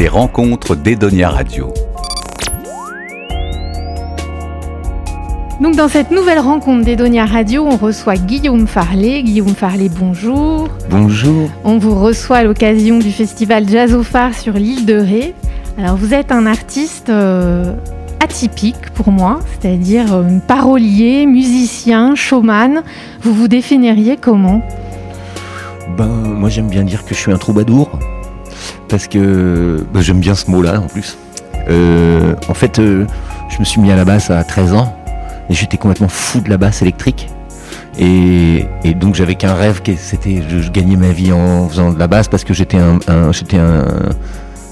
Les rencontres d'Edonia Radio. Donc dans cette nouvelle rencontre d'Edonia Radio, on reçoit Guillaume Farley. Guillaume Farley, bonjour. Bonjour. On vous reçoit à l'occasion du festival Jazz au Phare sur l'île de Ré. Alors vous êtes un artiste euh, atypique pour moi, c'est-à-dire euh, parolier, musicien, showman. Vous vous définiriez comment? Ben moi j'aime bien dire que je suis un troubadour parce que ben, j'aime bien ce mot-là en plus. Euh, en fait, euh, je me suis mis à la basse à 13 ans et j'étais complètement fou de la basse électrique. Et, et donc j'avais qu'un rêve, c'était je, je gagnais ma vie en faisant de la basse parce que j'étais un, un- j'étais un,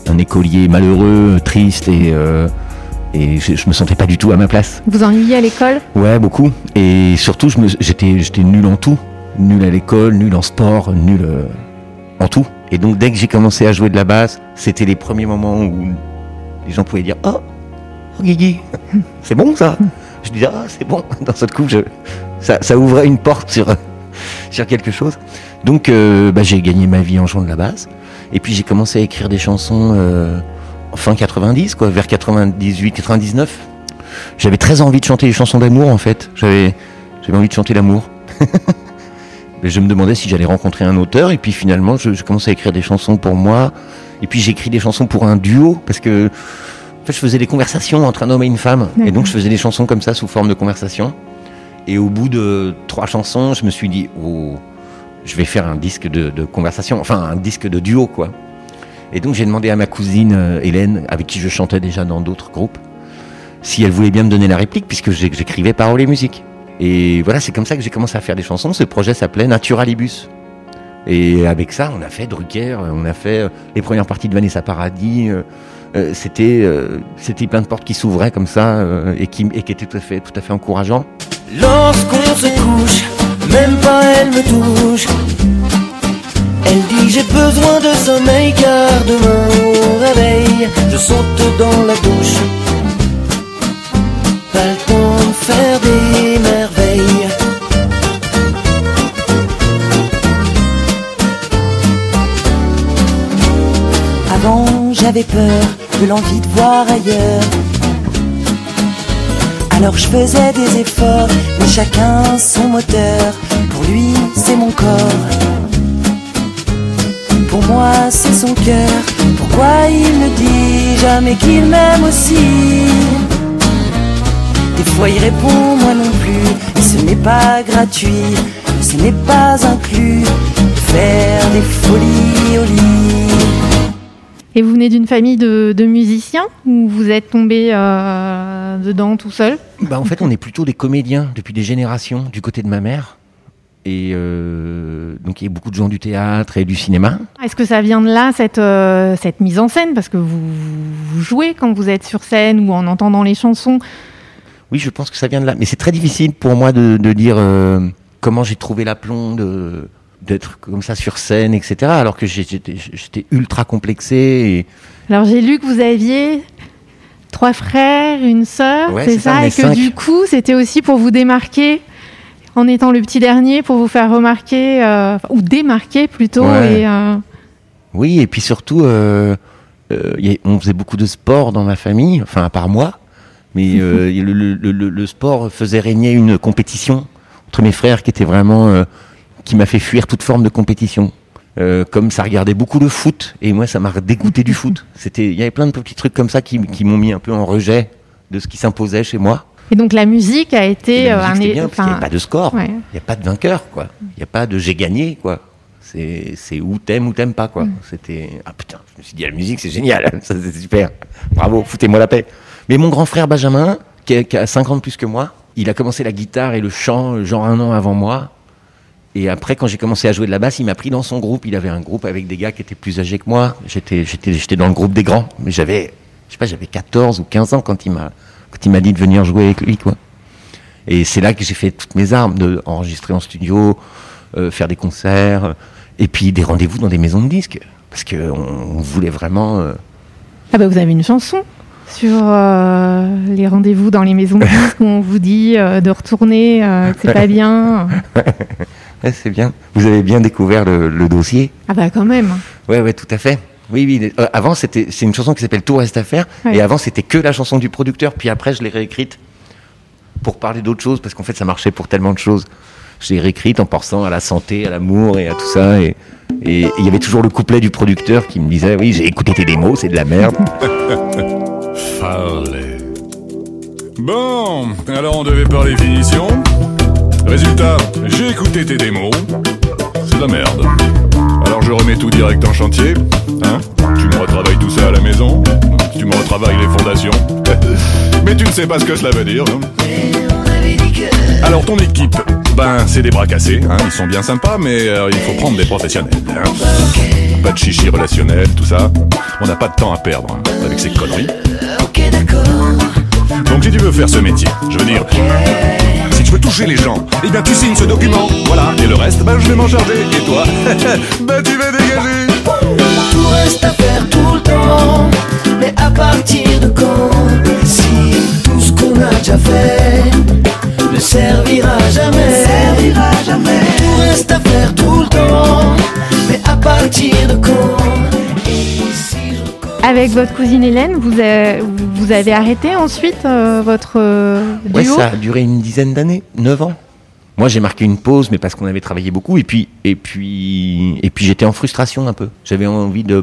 un écolier malheureux, triste et, euh, et je, je me sentais pas du tout à ma place. Vous ennuyez à l'école? Ouais, beaucoup. Et surtout, j'étais, nul en tout. Nul à l'école, nul en sport, nul en tout. Et donc, dès que j'ai commencé à jouer de la basse, c'était les premiers moments où les gens pouvaient dire Oh, oh Guigui, c'est bon ça? Je disais Ah, c'est bon. D'un seul coup, je, ça, ça ouvrait une porte sur, sur quelque chose. Donc, euh, bah, j'ai gagné ma vie en jouant de la basse. Et puis, j'ai commencé à écrire des chansons euh, fin 90, quoi, vers 98, 99 j'avais très envie de chanter des chansons d'amour en fait. J'avais envie de chanter l'amour. Je me demandais si j'allais rencontrer un auteur et puis finalement je, je commençais à écrire des chansons pour moi et puis j'ai écrit des chansons pour un duo parce que en fait je faisais des conversations entre un homme et une femme et donc je faisais des chansons comme ça sous forme de conversation. Et au bout de trois chansons je me suis dit oh je vais faire un disque de, de conversation enfin un disque de duo quoi. Et donc j'ai demandé à ma cousine euh, Hélène avec qui je chantais déjà dans d'autres groupes si elle voulait bien me donner la réplique, puisque j'écrivais paroles et musique. Et voilà, c'est comme ça que j'ai commencé à faire des chansons. Ce projet s'appelait Naturalibus. Et avec ça, on a fait Drucker, on a fait euh, les premières parties de Vanessa Paradis. euh, euh, c'était, plein de portes qui s'ouvraient comme ça et, qui, étaient tout à fait, tout encourageants. Lorsqu'on se couche, même pas elle me touche. Elle dit j'ai besoin de sommeil car demain au réveil, je saute dans la douche. Pas le temps de faire des Avant j'avais peur de l'envie de voir ailleurs. Alors je faisais des efforts, mais chacun son moteur. Pour lui c'est mon corps, pour moi c'est son cœur. Pourquoi il ne dit jamais qu'il m'aime aussi? Des fois il répond moi non plus, et ce n'est pas gratuit, ce n'est pas inclus. Faire des folies au lit. Et vous venez d'une famille de, de musiciens ou vous êtes tombé euh, dedans tout seul Bah, en fait, on est plutôt des comédiens depuis des générations du côté de ma mère. Et euh, donc, il y a beaucoup de gens du théâtre et du cinéma. Est-ce que ça vient de là, cette, euh, cette mise en scène? Parce que vous, vous jouez quand vous êtes sur scène ou en entendant les chansons. Oui, je pense que ça vient de là. Mais c'est très difficile pour moi de, de dire comment j'ai trouvé l'aplomb de d'être comme ça sur scène, etc. Alors que j'étais ultra complexé. Et... Alors j'ai lu que vous aviez trois frères, une sœur, Ouais, c'est ça, et que cinq. du coup c'était aussi pour vous démarquer en étant le petit dernier, pour vous faire remarquer, euh, ou démarquer plutôt. Ouais. Et, euh, Oui, et puis surtout, euh, il y a- on faisait beaucoup de sport dans ma famille, enfin à part moi. Mais le, le- le- le sport faisait régner une compétition entre mes frères qui était vraiment qui m'a fait fuir toute forme de compétition. Euh, comme ça regardait beaucoup le foot et moi ça m'a dégoûté du foot. C'était, il y avait plein de petits trucs comme ça qui, qui m'ont mis un peu en rejet de ce qui s'imposait chez moi. et donc la musique a été euh, musique, é- bien parce qu'il n'y avait pas de score, ouais. il n'y a pas de vainqueur quoi. Il n'y a pas de j'ai gagné quoi. C'est c'est où t'aimes ou t'aimes pas quoi. C'était ah putain, je me suis dit la musique c'est génial, ça c'est super. Bravo, foutez-moi la paix. Mais mon grand frère Benjamin, qui a, qui a 5 ans de plus que moi, il a commencé la guitare et le chant genre un an avant moi. Et après, quand j'ai commencé à jouer de la basse, il m'a pris dans son groupe. Il avait un groupe avec des gars qui étaient plus âgés que moi. J'étais, j'étais, j'étais dans le groupe des grands. Mais j'avais, je sais pas, j'avais 14 ou 15 ans quand il m'a, quand il m'a dit de venir jouer avec lui, quoi. Et c'est là que j'ai fait toutes mes armes, de enregistrer en studio, euh, faire des concerts, euh, et puis des rendez-vous dans des maisons de disques. Parce qu'on on voulait vraiment. euh, Ah bah vous avez une chanson sur euh, les rendez-vous dans les maisons de disques où on vous dit de retourner, que c'est pas bien. ouais, c'est bien. Vous avez bien découvert le, le dossier. Ah bah quand même. Ouais, ouais, tout à fait. Oui, oui. euh, avant, c'était, c'est une chanson qui s'appelle Tout reste à faire. Ouais. Et avant, c'était que la chanson du producteur. Puis après, je l'ai réécrite pour parler d'autres choses, parce qu'en fait, ça marchait pour tellement de choses. Je l'ai réécrite en pensant à la santé, à l'amour et à tout ça. Et et- et il y avait toujours le couplet du producteur qui me disait Oui, j'ai écouté tes démos, c'est de la merde. Farley. Bon, alors on devait parler finition. Résultat, j'ai écouté tes démos. C'est de la merde. Alors je remets tout direct en chantier. Hein Tu me retravailles tout ça à la maison. Tu me retravailles les fondations. Mais tu ne sais pas ce que cela veut dire. hein. Alors ton équipe, ben c'est des bras cassés, hein, ils sont bien sympas, mais euh, il faut prendre des professionnels. hein. Pas de chichi relationnel, tout ça. On n'a pas de temps à perdre hein, avec ces conneries. Donc si tu veux faire ce métier, je veux dire, tu veux toucher les gens, eh bien tu signes ce document, voilà. Et le reste, ben je vais m'en charger. Et toi, ben tu vas dégager. Tout reste à faire tout le temps, mais à partir de quand? Si tout ce qu'on a déjà fait ne servira jamais. Tout reste à faire tout le temps, mais à partir de quand? Je Avec votre cousine Hélène, vous, avez, vous avez arrêté ensuite euh, votre euh, Ouais, duo ça a duré une dizaine d'années, 9 ans. Moi, j'ai marqué une pause, mais parce qu'on avait travaillé beaucoup. Et puis, et puis, et puis j'étais en frustration un peu. J'avais envie de,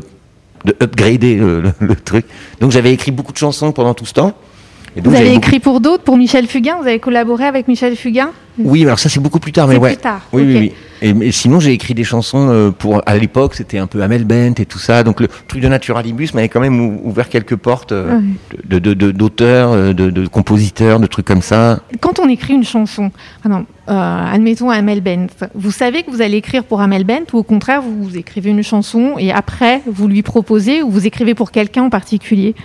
de upgrader le, le- le truc. Donc, j'avais écrit beaucoup de chansons pendant tout ce temps. Et donc, Vous avez beaucoup- écrit pour d'autres, pour Michel Fugain Vous avez collaboré avec Michel Fugain? Oui, alors ça, c'est beaucoup plus tard, mais ouais. plus tard, Oui, oui, oui. Et, sinon, j'ai écrit des chansons euh, pour. À l'époque, c'était un peu Amel Bent et tout ça. Donc, le truc de Naturalibus m'avait quand même ou- ouvert quelques portes euh, Ouais. de, de, de- d'auteurs, euh, de, de compositeurs, de trucs comme ça. Quand on écrit une chanson, euh, admettons Amel Bent, vous savez que vous allez écrire pour Amel Bent ou au contraire vous écrivez une chanson et après vous lui proposez ou vous écrivez pour quelqu'un en particulier?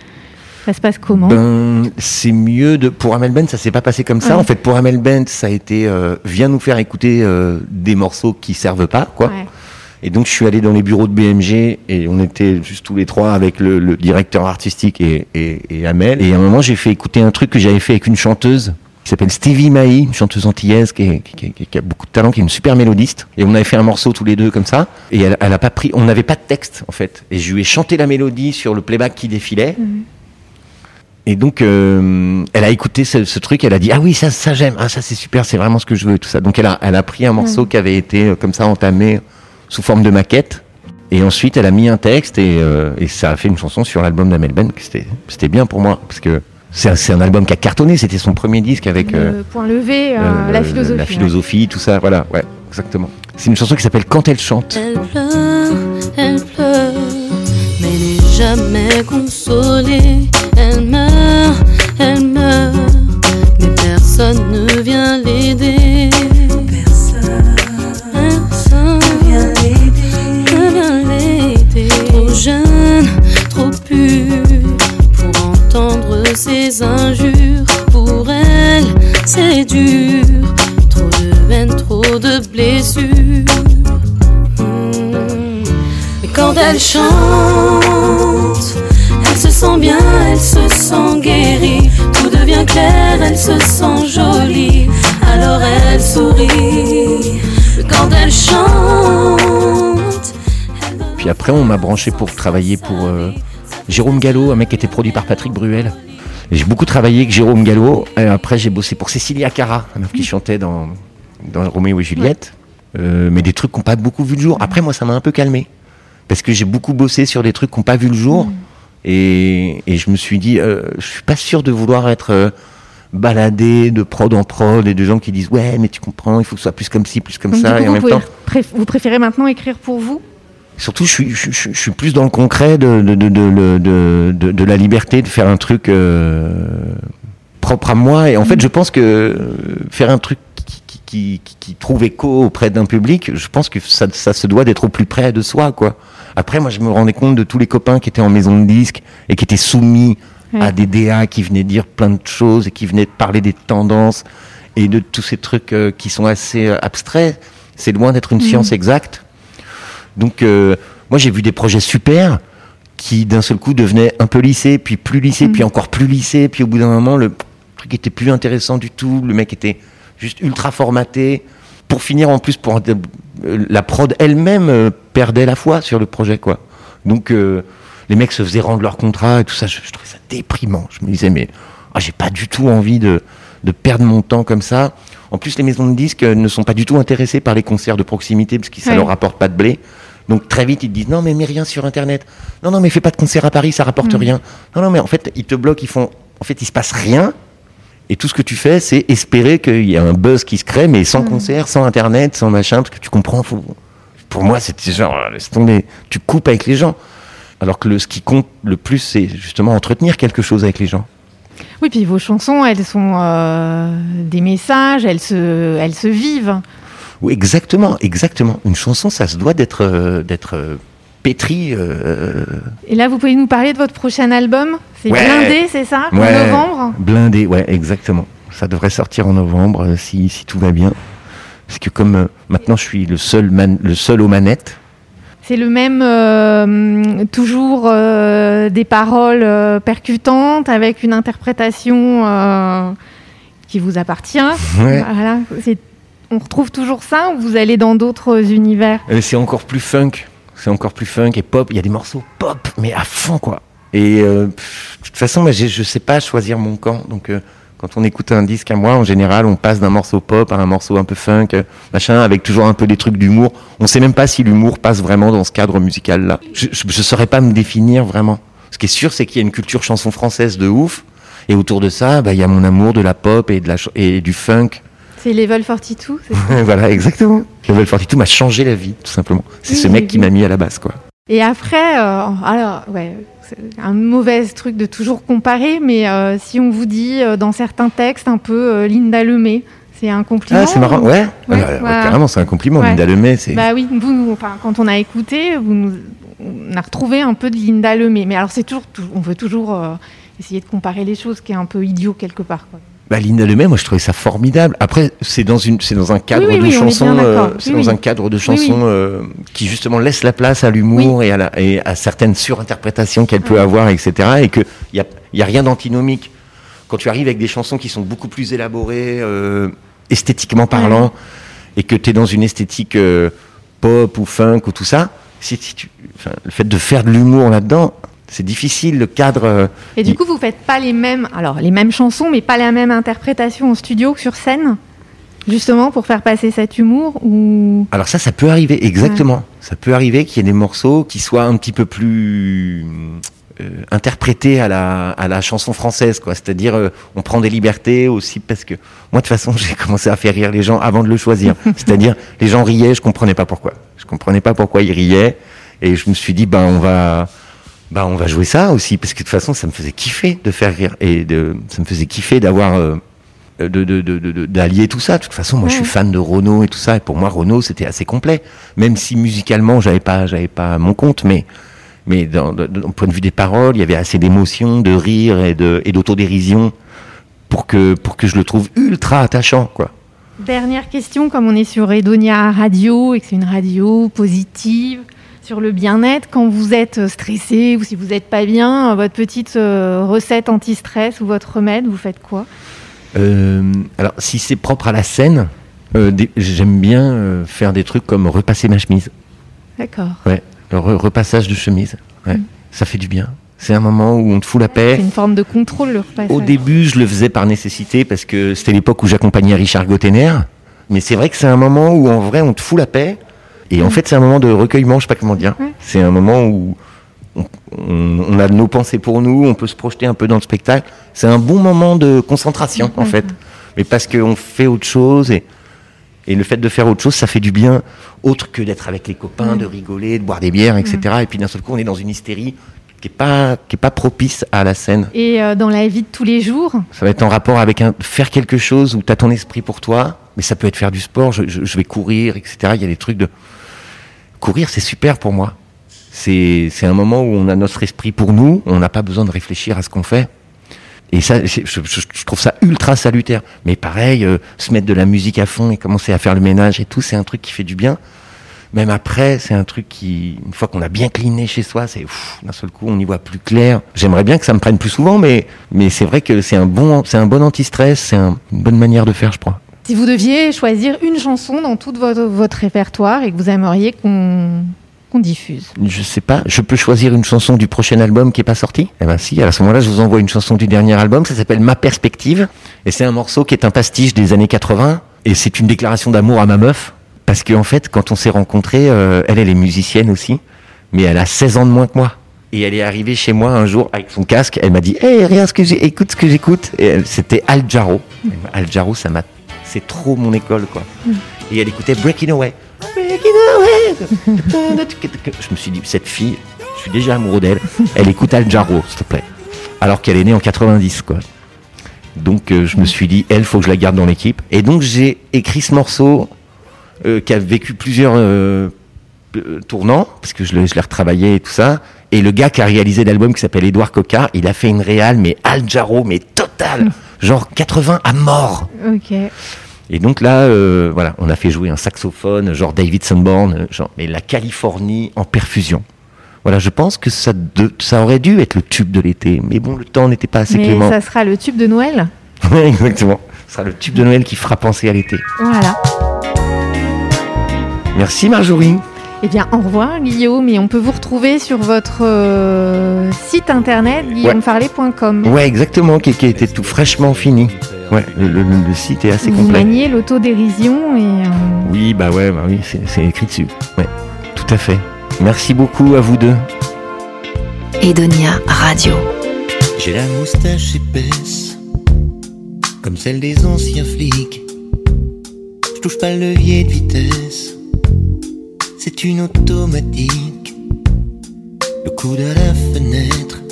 Ça se passe comment Ben, c'est mieux de pour Amel Bent, ça s'est pas passé comme ça. Ouais. En fait, pour Amel Bent, ça a été euh, viens nous faire écouter euh, des morceaux qui servent pas, quoi. Ouais. Et donc je suis allé dans les bureaux de BMG et on était juste tous les trois avec le, le directeur artistique et, et, et Amel. Et à un moment, j'ai fait écouter un truc que j'avais fait avec une chanteuse qui s'appelle Stevie Maï, une chanteuse antillaise qui, est- qui, qui- qui a beaucoup de talent, qui est une super mélodiste. Et on avait fait un morceau tous les deux comme ça. Et elle, elle a pas pris, on n'avait pas de texte en fait. Et je lui ai chanté la mélodie sur le playback qui défilait. Et donc, euh, elle a écouté ce, ce truc, elle a dit ah oui ça, ça j'aime, ah ça c'est super, c'est vraiment ce que je veux, tout ça. Donc elle a, elle a pris un morceau qui avait été euh, comme ça entamé sous forme de maquette, et ensuite elle a mis un texte et, euh, et ça a fait une chanson sur l'album d'Amel Ben. que C'était, c'était bien pour moi parce que c'est un, album qui a cartonné, c'était son premier disque avec euh, Le point levé, euh, euh, la philosophie. la ouais. philosophie, tout ça, voilà, ouais, exactement. C'est une chanson qui s'appelle Quand elle chante. Elle pleure, elle pleure, mais n'est jamais consolée. Elle meurt, elle meurt, mais personne ne vient l'aider. Personne, personne ne vient l'aider. Trop jeune, trop pure pour entendre ses injures. Pour elle, c'est dur. Trop de haine, trop de blessures. Hmm. Quand elle chante, sent bien, elle se sent guérie. Tout devient clair, elle se sent jolie. Alors elle sourit. Quand elle chante, Puis après, on m'a branché pour travailler pour euh, Jérôme Gallo, un mec qui était produit par Patrick Bruel. J'ai beaucoup travaillé avec Jérôme Gallo. Et après, j'ai bossé pour Cécilia Cara, la meuf qui chantait dans, dans Roméo et Juliette. Euh, mais des trucs qui n'ont pas beaucoup vu le jour. Après, moi, ça m'a un peu calmé. Parce que j'ai beaucoup bossé sur des trucs qui n'ont pas vu le jour. Et, et je me suis dit, euh, je suis pas sûr de vouloir être euh, baladé de prod en prod et de gens qui disent, ouais, mais tu comprends, il faut que ce soit plus comme ci, plus comme Donc, ça. Et en vous, même temps, vous préférez maintenant écrire pour vous? Surtout, je suis, je, je- je suis plus dans le concret de, de, de, la liberté de faire un truc euh, propre à moi. Et en fait, je pense que euh, faire un truc qui, qui, qui, qui- qui trouve écho auprès d'un public, je pense que ça, ça se doit d'être au plus près de soi, quoi. Après, moi, je me rendais compte de tous les copains qui étaient en maison de disques et qui étaient soumis Ouais. à des DA qui venaient dire plein de choses et qui venaient parler des tendances et de tous ces trucs euh, qui sont assez euh, abstraits. C'est loin d'être une science exacte. Donc, euh, moi, j'ai vu des projets super qui, d'un seul coup, devenaient un peu lissés, puis plus lissés, puis encore plus lissés, puis au bout d'un moment, le truc était plus intéressant du tout. Le mec était juste ultra formaté. Pour finir, en plus, pour la prod elle-même euh, perdait la foi sur le projet, quoi. Donc euh, les mecs se faisaient rendre leur contrat et tout ça. Je, je trouvais ça déprimant. Je me disais mais ah, j'ai pas du tout envie de, de perdre mon temps comme ça. En plus, les maisons de disques ne sont pas du tout intéressées par les concerts de proximité parce que ça Ouais. leur rapporte pas de blé. Donc très vite, ils te disent non mais mets rien sur internet. Non non mais fais pas de concert à Paris, ça rapporte Mm. rien. Non non mais en fait ils te bloquent, ils font. En fait il se passe rien. Et tout ce que tu fais, c'est espérer qu'il y a un buzz qui se crée, mais sans concert, sans internet, sans machin, parce que tu comprends. faut- Pour moi, c'était genre euh, laisse tomber. Tu coupes avec les gens. Alors que le, ce qui compte le plus, c'est justement entretenir quelque chose avec les gens. Oui, puis vos chansons, elles sont euh, des messages, elles se, elles se vivent. Oui, exactement, exactement. Une chanson, ça se doit d'être euh, d'être euh, pétri. euh, Et là, vous pouvez nous parler de votre prochain album? C'est Ouais. Blindé, c'est ça? En novembre? Blindé, ouais, exactement. Ça devrait sortir en novembre si, si tout va bien. Parce que comme maintenant je suis le seul, man- le seul aux manettes, C'est le même, euh, toujours euh, des paroles euh, percutantes avec une interprétation qui vous appartient. Ouais. Voilà. On retrouve toujours ça ou vous allez dans d'autres univers? C'est encore plus funk. C'est encore plus funk et pop. Il y a des morceaux pop, mais à fond quoi. Et de toute façon, je sais pas choisir mon camp. Donc quand on écoute un disque à moi, en général, on passe d'un morceau pop à un morceau un peu funk, machin, avec toujours un peu des trucs d'humour. On sait même pas si l'humour passe vraiment dans ce cadre musical là. Je, je saurais pas me définir vraiment. Ce qui est sûr, c'est qu'il y a une culture chanson française de ouf. Et autour de ça, bah, il y a mon amour de la pop et, de la, et du funk. C'est Level 42 c'est ça? Voilà, exactement. Level 42 m'a changé la vie, tout simplement. C'est Oui, ce mec qui m'a mis à la base, quoi. Et après, euh, alors, ouais, c'est un mauvais truc de toujours comparer, mais euh, si on vous dit euh, dans certains textes un peu Linda Lemay, c'est un compliment Ah, c'est marrant. Ouais, Ah, ouais, ouais. Carrément, c'est un compliment. Linda Lemay, c'est. Bah oui, vous, nous- enfin, quand on a écouté, vous nous, on a retrouvé un peu de Linda Lemay. Mais alors, c'est toujours, tou- on veut toujours essayer de comparer les choses, qui est un peu idiot quelque part. Quoi. Bah, Linda Lemay, moi, je trouvais ça formidable. Après, c'est dans une, c'est dans un cadre Oui, oui, de oui, on est chansons, bien euh, c'est dans un cadre de oui. euh, qui justement laisse la place à l'humour et à la, et à certaines surinterprétations qu'elle peut avoir, etc. Et que il y a, y a rien d'antinomique. Quand tu arrives avec des chansons qui sont beaucoup plus élaborées, euh, esthétiquement parlant, et que tu es dans une esthétique euh, pop ou funk ou tout ça, si, si tu, enfin, le fait de faire de l'humour là-dedans, c'est difficile. Le cadre. euh, Et du coup, vous faites pas les mêmes, alors les mêmes chansons, mais pas la même interprétation en studio que sur scène, justement pour faire passer cet humour ou? Alors ça, ça peut arriver, exactement. Ça peut arriver qu'il y ait des morceaux qui soient un petit peu plus euh, interprétés à la, à la chanson française, quoi. C'est-à-dire, euh, on prend des libertés aussi parce que moi, de toute façon, j'ai commencé à faire rire les gens avant de le choisir. C'est-à-dire, les gens riaient, je comprenais pas pourquoi. Je comprenais pas pourquoi ils riaient, et je me suis dit, ben, on va, ben, on va jouer ça aussi, parce que de toute façon, ça me faisait kiffer de faire rire et de, ça me faisait kiffer d'avoir. euh, de, de, de, de- de- d'allier tout ça. De toute façon, moi, je suis fan de Renault et tout ça. Et pour moi, Renault, c'était assez complet. Même si musicalement, j'avais pas, j'avais pas mon compte, mais, mais d'un point de vue des paroles, il y avait assez d'émotion, de rire et de, et d'autodérision pour que, pour que je le trouve ultra attachant, quoi. Dernière question, comme on est sur Edonia Radio et que c'est une radio positive sur le bien-être, quand vous êtes stressé ou si vous n'êtes pas bien, votre petite euh, recette anti-stress ou votre remède, vous faites quoi? Euh, alors, si c'est propre à la scène, euh, j'aime bien euh, faire des trucs comme repasser ma chemise. D'accord. Ouais, le re- repassage de chemise. Ouais, Mm. ça fait du bien. C'est un moment où on te fout la paix. C'est une forme de contrôle le repassage. Au début, je le faisais par nécessité parce que c'était l'époque où j'accompagnais Richard Gottener. Mais c'est vrai que c'est un moment où en vrai on te fout la paix. Et en fait, c'est un moment de recueillement, je sais pas comment dire. C'est un moment où on, a nos pensées pour nous, on peut se projeter un peu dans le spectacle. C'est un bon moment de concentration, en Ouais. fait. Mais parce qu'on fait autre chose et, et le fait de faire autre chose, ça fait du bien, autre que d'être avec les copains, Ouais. de rigoler, de boire des bières, etc. Et puis d'un seul coup, on est dans une hystérie qui est pas, qui est pas propice à la scène. Et euh, dans la vie de tous les jours, Ça va être en rapport avec un, faire quelque chose où tu as ton esprit pour toi, mais ça peut être faire du sport, je, je- je vais courir, etc. Il y a des trucs de... Courir, c'est super pour moi. C'est un moment où on a notre esprit pour nous, on n'a pas besoin de réfléchir à ce qu'on fait. Et ça, je, trouve ça ultra salutaire. Mais pareil, euh, se mettre de la musique à fond et commencer à faire le ménage et tout, c'est un truc qui fait du bien. Même après, c'est un truc qui, une fois qu'on a bien cleané chez soi, c'est d'un seul coup, on y voit plus clair. J'aimerais bien que ça me prenne plus souvent, mais, mais c'est vrai que c'est un bon, c'est un bon anti-stress, c'est un- une bonne manière de faire, je crois. Si vous deviez choisir une chanson dans tout votre, répertoire et que vous aimeriez qu'on diffuse. Je sais pas, je peux choisir une chanson du prochain album qui est pas sorti? Eh ben si, à ce moment-là, je vous envoie une chanson du dernier album, ça s'appelle Ma Perspective, et c'est un morceau qui est un pastiche des années 80, et c'est une déclaration d'amour à ma meuf, parce qu'en fait, quand on s'est rencontrés, euh, elle, elle est musicienne aussi, mais elle a 16 ans de moins que moi. Et elle est arrivée chez moi un jour avec son casque, elle m'a dit Hey, regarde ce que j'ai, écoute ce que j'écoute. C'était Al Jarreau. Al Jarreau, ça m'a. C'est trop mon école, quoi. Et elle écoutait Breaking Away. Breaking Away. Je me suis dit, cette fille, je suis déjà amoureux d'elle. Elle écoute Al Jarreau, s'il te plaît. Alors qu'elle est née en 90, quoi. Donc euh, je me suis dit, elle, faut que je la garde dans l'équipe. Et donc j'ai écrit ce morceau euh, qui a vécu plusieurs euh, tournants, parce que je l'ai retravaillé et tout ça. Et le gars qui a réalisé l'album qui s'appelle Édouard Coca, il a fait une réal, mais Al Jarreau, mais total Genre 80 à mort Ok. et donc là, euh, voilà, on a fait jouer un saxophone, genre David Sanborn, euh, genre, mais la Californie en perfusion. Voilà, je pense que ça, de- ça aurait dû être le tube de l'été, mais bon, le temps n'était pas assez Mais clément. ça sera le tube de Noël. Ouais, exactement. Ce sera le tube de Noël qui fera penser à l'été. Voilà. Merci Marjorie. Eh bien, au revoir Guillaume, et on peut vous retrouver sur votre euh, site internet guillaumefarley.com. Ouais, exactement, qui, qui était tout fraîchement fini. Ouais, le, le- le site est assez Vous complet. maniez l'autodérision et euh, Oui, bah ouais, bah oui, c'est c'est écrit dessus. Ouais, tout à fait. Merci beaucoup à vous deux. Edonia Radio. J'ai la moustache épaisse, comme celle des anciens flics. Je touche pas le levier de vitesse, c'est une automatique. Le coup de la fenêtre,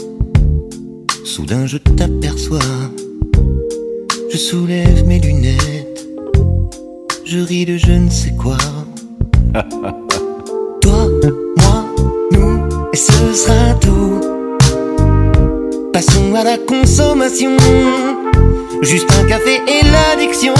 soudain je t'aperçois. Je soulève mes lunettes, je ris de je ne sais quoi. Toi, moi, nous, et ce sera tout. Passons à la consommation. Juste un café et l'addiction.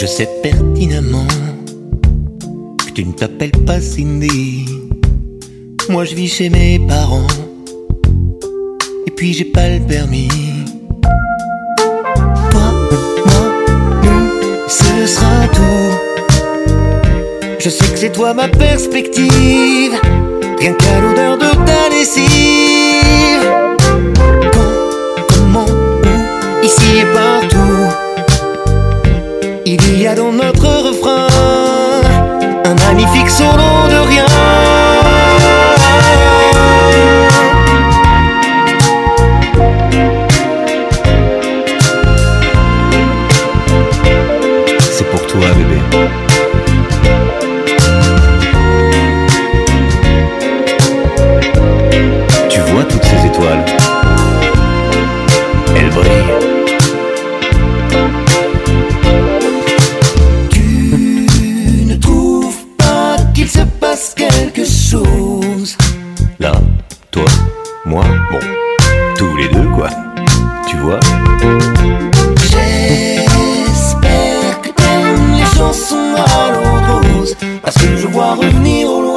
Je sais pertinemment que tu ne t'appelles pas Cindy. Moi je vis chez mes parents et puis j'ai pas le permis. Toi, moi, nous, ce sera tout. Je sais que c'est toi ma perspective, rien qu'à l'odeur de ta lessive. Quand, comment, où, ici et partout. Dans notre refrain un magnifique solo de rien. À l'eau de rose Parce que je vois revenir au loin